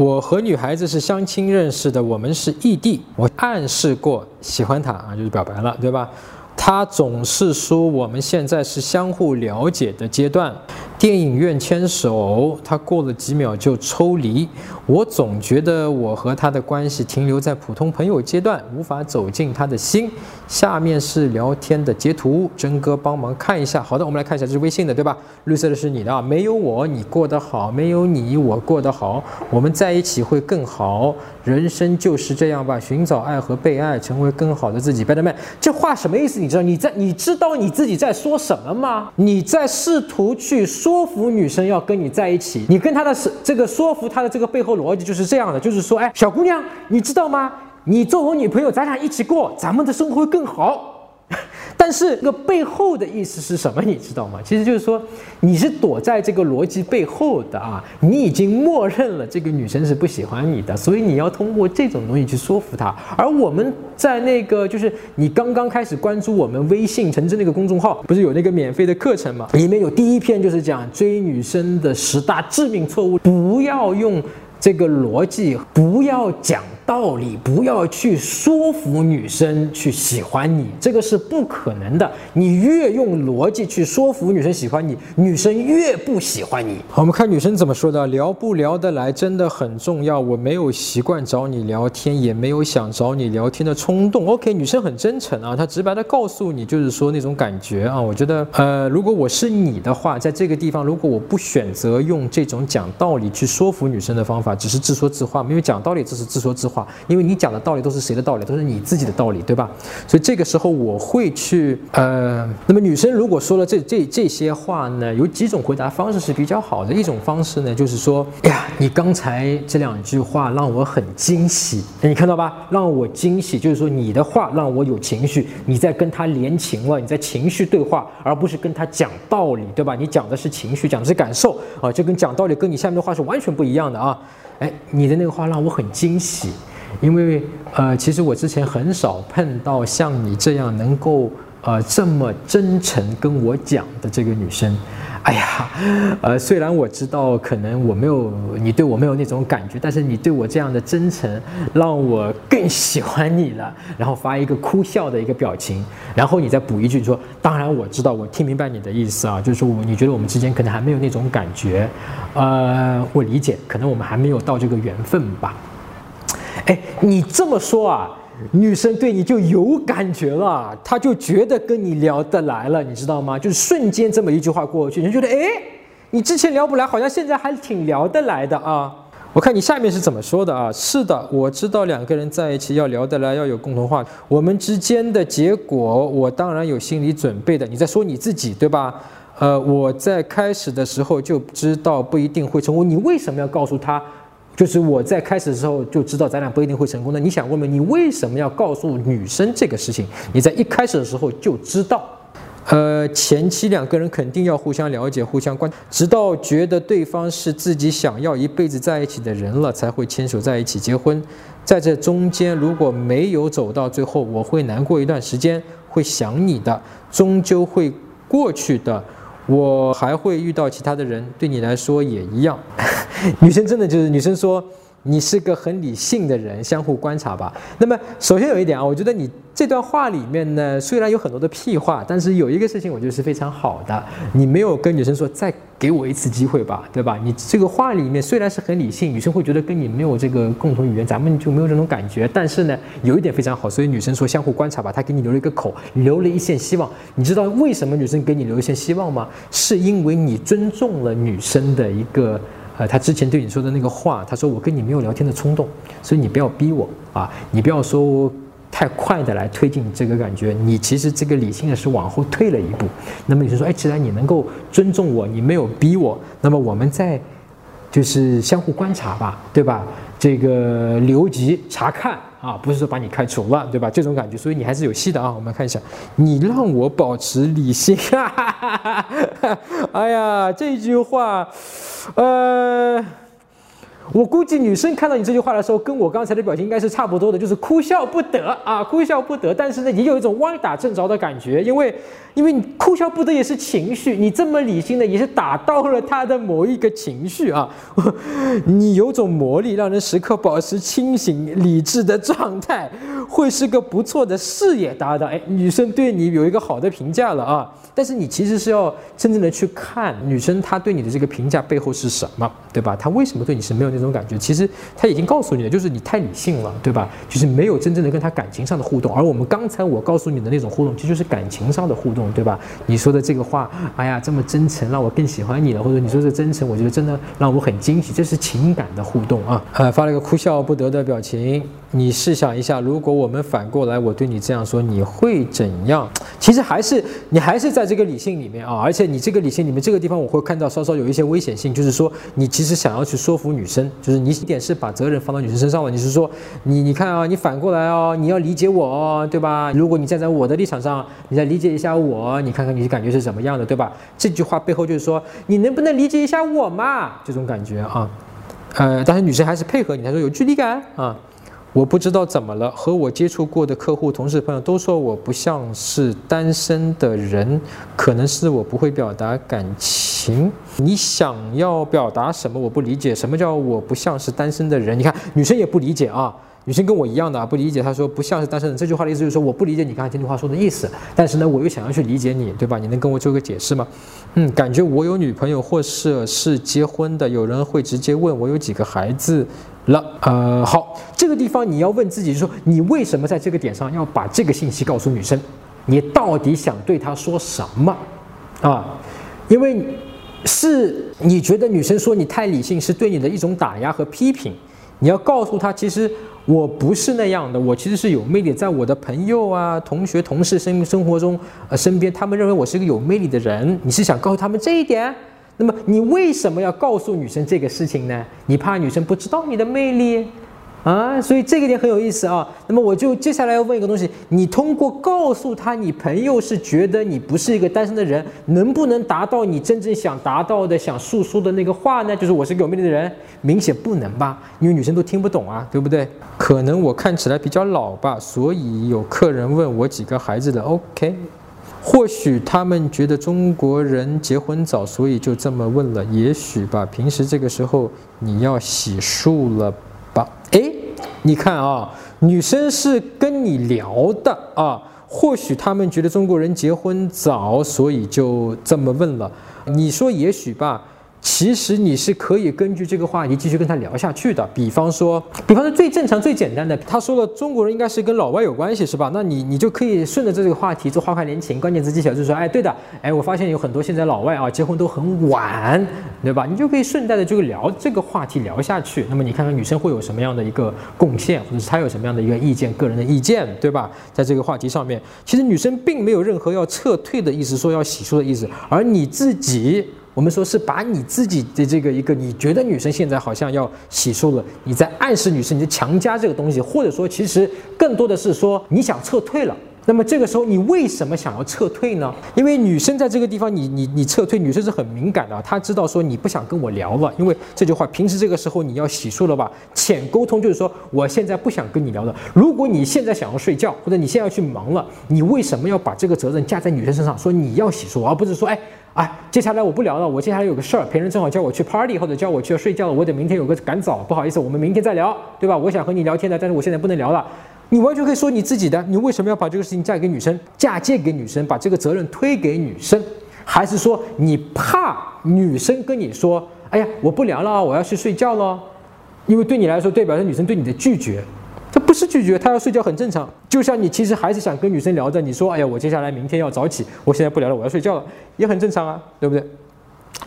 我和女孩子是相亲认识的，我们是异地，我暗示过喜欢她啊，就是表白了，对吧？她总是说我们现在是相互了解的阶段。电影院牵手，他过了几秒就抽离。我总觉得我和他的关系停留在普通朋友阶段，无法走进他的心。下面是聊天的截图，真哥帮忙看一下。好的，我们来看一下，这是微信的，对吧？绿色的是你的啊，没有我你过得好，没有你我过得好，我们在一起会更好。人生就是这样吧，寻找爱和被爱，成为更好的自己。b e t t e r man，这话什么意思？你知道你在你知道你自己在说什么吗？你在试图去说。说服女生要跟你在一起，你跟她的是这个说服她的这个背后逻辑就是这样的，就是说，哎，小姑娘，你知道吗？你做我女朋友，咱俩一起过，咱们的生活会更好。但是这个背后的意思是什么？你知道吗？其实就是说，你是躲在这个逻辑背后的啊，你已经默认了这个女生是不喜欢你的，所以你要通过这种东西去说服她。而我们在那个就是你刚刚开始关注我们微信陈真那个公众号，不是有那个免费的课程吗？里面有第一篇就是讲追女生的十大致命错误，不要用这个逻辑，不要讲。道理不要去说服女生去喜欢你，这个是不可能的。你越用逻辑去说服女生喜欢你，女生越不喜欢你。我们看女生怎么说的，聊不聊得来真的很重要。我没有习惯找你聊天，也没有想找你聊天的冲动。OK，女生很真诚啊，她直白的告诉你，就是说那种感觉啊。我觉得，呃，如果我是你的话，在这个地方，如果我不选择用这种讲道理去说服女生的方法，只是自说自话，没有讲道理，只是自说自话。因为你讲的道理都是谁的道理，都是你自己的道理，对吧？所以这个时候我会去，呃，那么女生如果说了这这这些话呢，有几种回答方式是比较好的。一种方式呢，就是说，哎呀，你刚才这两句话让我很惊喜，你看到吧？让我惊喜，就是说你的话让我有情绪，你在跟他连情了，你在情绪对话，而不是跟他讲道理，对吧？你讲的是情绪，讲的是感受啊，就跟讲道理跟你下面的话是完全不一样的啊。哎，你的那个话让我很惊喜。因为呃，其实我之前很少碰到像你这样能够呃这么真诚跟我讲的这个女生。哎呀，呃，虽然我知道可能我没有你对我没有那种感觉，但是你对我这样的真诚让我更喜欢你了。然后发一个哭笑的一个表情，然后你再补一句说：“当然我知道，我听明白你的意思啊，就是说你觉得我们之间可能还没有那种感觉，呃，我理解，可能我们还没有到这个缘分吧。”哎，你这么说啊，女生对你就有感觉了，她就觉得跟你聊得来了，你知道吗？就是瞬间这么一句话过去，你觉得哎，你之前聊不来，好像现在还挺聊得来的啊。我看你下面是怎么说的啊？是的，我知道两个人在一起要聊得来，要有共同话，我们之间的结果，我当然有心理准备的。你在说你自己对吧？呃，我在开始的时候就知道不一定会成功，你为什么要告诉他？就是我在开始的时候就知道咱俩不一定会成功的。你想问问，你为什么要告诉女生这个事情？你在一开始的时候就知道，呃，前期两个人肯定要互相了解、互相关，直到觉得对方是自己想要一辈子在一起的人了，才会牵手在一起结婚。在这中间如果没有走到最后，我会难过一段时间，会想你的，终究会过去的。我还会遇到其他的人，对你来说也一样。女生真的就是女生说。你是个很理性的人，相互观察吧。那么，首先有一点啊，我觉得你这段话里面呢，虽然有很多的屁话，但是有一个事情我觉得是非常好的。你没有跟女生说再给我一次机会吧，对吧？你这个话里面虽然是很理性，女生会觉得跟你没有这个共同语言，咱们就没有这种感觉。但是呢，有一点非常好，所以女生说相互观察吧，她给你留了一个口，留了一线希望。你知道为什么女生给你留一线希望吗？是因为你尊重了女生的一个。呃，他之前对你说的那个话，他说我跟你没有聊天的冲动，所以你不要逼我啊，你不要说太快的来推进这个感觉，你其实这个理性的是往后退了一步。那么你就说，哎，既然你能够尊重我，你没有逼我，那么我们在就是相互观察吧，对吧？这个留级查看。啊，不是说把你开除了，对吧？这种感觉，所以你还是有戏的啊。我们看一下，你让我保持理性啊，哎呀，这句话，呃，我估计女生看到你这句话的时候，跟我刚才的表情应该是差不多的，就是哭笑不得啊，哭笑不得。但是呢，也有一种歪打正着的感觉，因为，因为你哭笑不得也是情绪，你这么理性的也是打到了他的某一个情绪啊。你有种魔力，让人时刻保持清醒理智的状态，会是个不错的事业搭档。哎，女生对你有一个好的评价了啊。但是你其实是要真正的去看女生她对你的这个评价背后是什么，对吧？她为什么对你是没有那这种感觉？其实他已经告诉你了，就是你太理性了，对吧？就是没有真正的跟他感情上的互动。而我们刚才我告诉你的那种互动，其实就是感情上的互动，对吧？你说的这个话，哎呀，这么真诚，让我更喜欢你了，或者你说这真诚，我觉得真的让我很惊喜，这是情感的互动啊。呃，发了一个哭笑不得的表情。你试想一下，如果我们反过来，我对你这样说，你会怎样？其实还是你还是在这个理性里面啊，而且你这个理性里面这个地方，我会看到稍稍有一些危险性，就是说你其实想要去说服女生，就是你一点是把责任放到女生身上了，你是说你你看啊，你反过来哦，你要理解我哦，对吧？如果你站在我的立场上，你再理解一下我，你看看你的感觉是怎么样的，对吧？这句话背后就是说，你能不能理解一下我嘛？这种感觉啊，呃，但是女生还是配合你，她说有距离感啊。我不知道怎么了，和我接触过的客户、同事、朋友都说我不像是单身的人，可能是我不会表达感情。你想要表达什么？我不理解，什么叫我不像是单身的人？你看，女生也不理解啊，女生跟我一样的，不理解。她说不像是单身人，这句话的意思就是说我不理解你刚才这句话说的意思，但是呢，我又想要去理解你，对吧？你能跟我做个解释吗？嗯，感觉我有女朋友或者是结婚的，有人会直接问我有几个孩子。了，呃，好，这个地方你要问自己，就是说你为什么在这个点上要把这个信息告诉女生？你到底想对她说什么？啊，因为是你觉得女生说你太理性是对你的一种打压和批评，你要告诉她，其实我不是那样的，我其实是有魅力，在我的朋友啊、同学、同事生生活中，呃，身边他们认为我是一个有魅力的人，你是想告诉他们这一点？那么你为什么要告诉女生这个事情呢？你怕女生不知道你的魅力，啊，所以这个点很有意思啊。那么我就接下来要问一个东西：你通过告诉她你朋友是觉得你不是一个单身的人，能不能达到你真正想达到的、想诉说的那个话呢？就是我是个有魅力的人，明显不能吧？因为女生都听不懂啊，对不对？可能我看起来比较老吧，所以有客人问我几个孩子的，OK。或许他们觉得中国人结婚早，所以就这么问了。也许吧。平时这个时候你要洗漱了吧？哎，你看啊，女生是跟你聊的啊。或许他们觉得中国人结婚早，所以就这么问了。你说也许吧。其实你是可以根据这个话题继续跟他聊下去的。比方说，比方说最正常、最简单的，他说了中国人应该是跟老外有关系，是吧？那你你就可以顺着这个话题做花开连情，关键词技巧就是说，哎，对的，哎，我发现有很多现在老外啊结婚都很晚，对吧？你就可以顺带的就聊这个话题聊下去。那么你看看女生会有什么样的一个贡献，或者是她有什么样的一个意见，个人的意见，对吧？在这个话题上面，其实女生并没有任何要撤退的意思，说要洗漱的意思，而你自己。我们说是把你自己的这个一个，你觉得女生现在好像要洗漱了，你在暗示女生，你就强加这个东西，或者说其实更多的是说你想撤退了。那么这个时候你为什么想要撤退呢？因为女生在这个地方，你你你撤退，女生是很敏感的，她知道说你不想跟我聊了，因为这句话平时这个时候你要洗漱了吧？浅沟通就是说我现在不想跟你聊了。如果你现在想要睡觉，或者你现在要去忙了，你为什么要把这个责任架在女生身上？说你要洗漱，而不是说哎。哎，接下来我不聊了，我接下来有个事儿，别人正好叫我去 party 或者叫我去睡觉了，我得明天有个赶早，不好意思，我们明天再聊，对吧？我想和你聊天的，但是我现在不能聊了。你完全可以说你自己的，你为什么要把这个事情嫁给女生，嫁接给女生，把这个责任推给女生？还是说你怕女生跟你说，哎呀，我不聊了，我要去睡觉了，因为对你来说，代表着女生对你的拒绝。这不是拒绝，她要睡觉很正常。就像你其实还是想跟女生聊着，你说，哎呀，我接下来明天要早起，我现在不聊了，我要睡觉了，也很正常啊，对不对？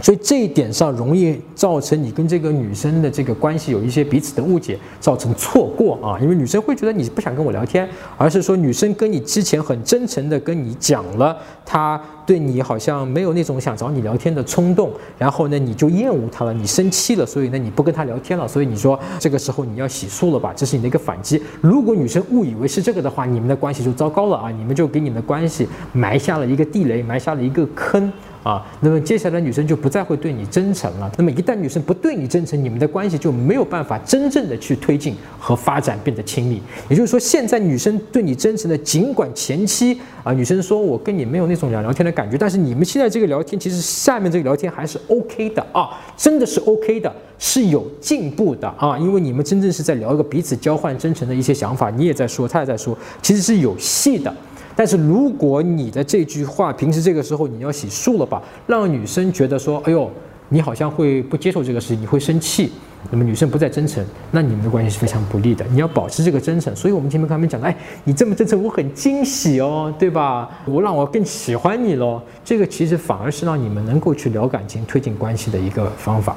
所以这一点上容易造成你跟这个女生的这个关系有一些彼此的误解，造成错过啊。因为女生会觉得你不想跟我聊天，而是说女生跟你之前很真诚的跟你讲了，她对你好像没有那种想找你聊天的冲动，然后呢你就厌恶她了，你生气了，所以呢你不跟她聊天了，所以你说这个时候你要洗漱了吧，这是你的一个反击。如果女生误以为是这个的话，你们的关系就糟糕了啊，你们就给你们的关系埋下了一个地雷，埋下了一个坑。啊，那么接下来女生就不再会对你真诚了。那么一旦女生不对你真诚，你们的关系就没有办法真正的去推进和发展，变得亲密。也就是说，现在女生对你真诚的，尽管前期啊，女生说我跟你没有那种聊聊天的感觉，但是你们现在这个聊天，其实下面这个聊天还是 OK 的啊，真的是 OK 的，是有进步的啊，因为你们真正是在聊一个彼此交换真诚的一些想法，你也在说，他也在说，其实是有戏的。但是如果你的这句话平时这个时候你要洗漱了吧，让女生觉得说，哎呦，你好像会不接受这个事情，你会生气，那么女生不再真诚，那你们的关系是非常不利的。你要保持这个真诚，所以我们前面跟他们讲，哎，你这么真诚，我很惊喜哦，对吧？我让我更喜欢你喽。这个其实反而是让你们能够去聊感情、推进关系的一个方法。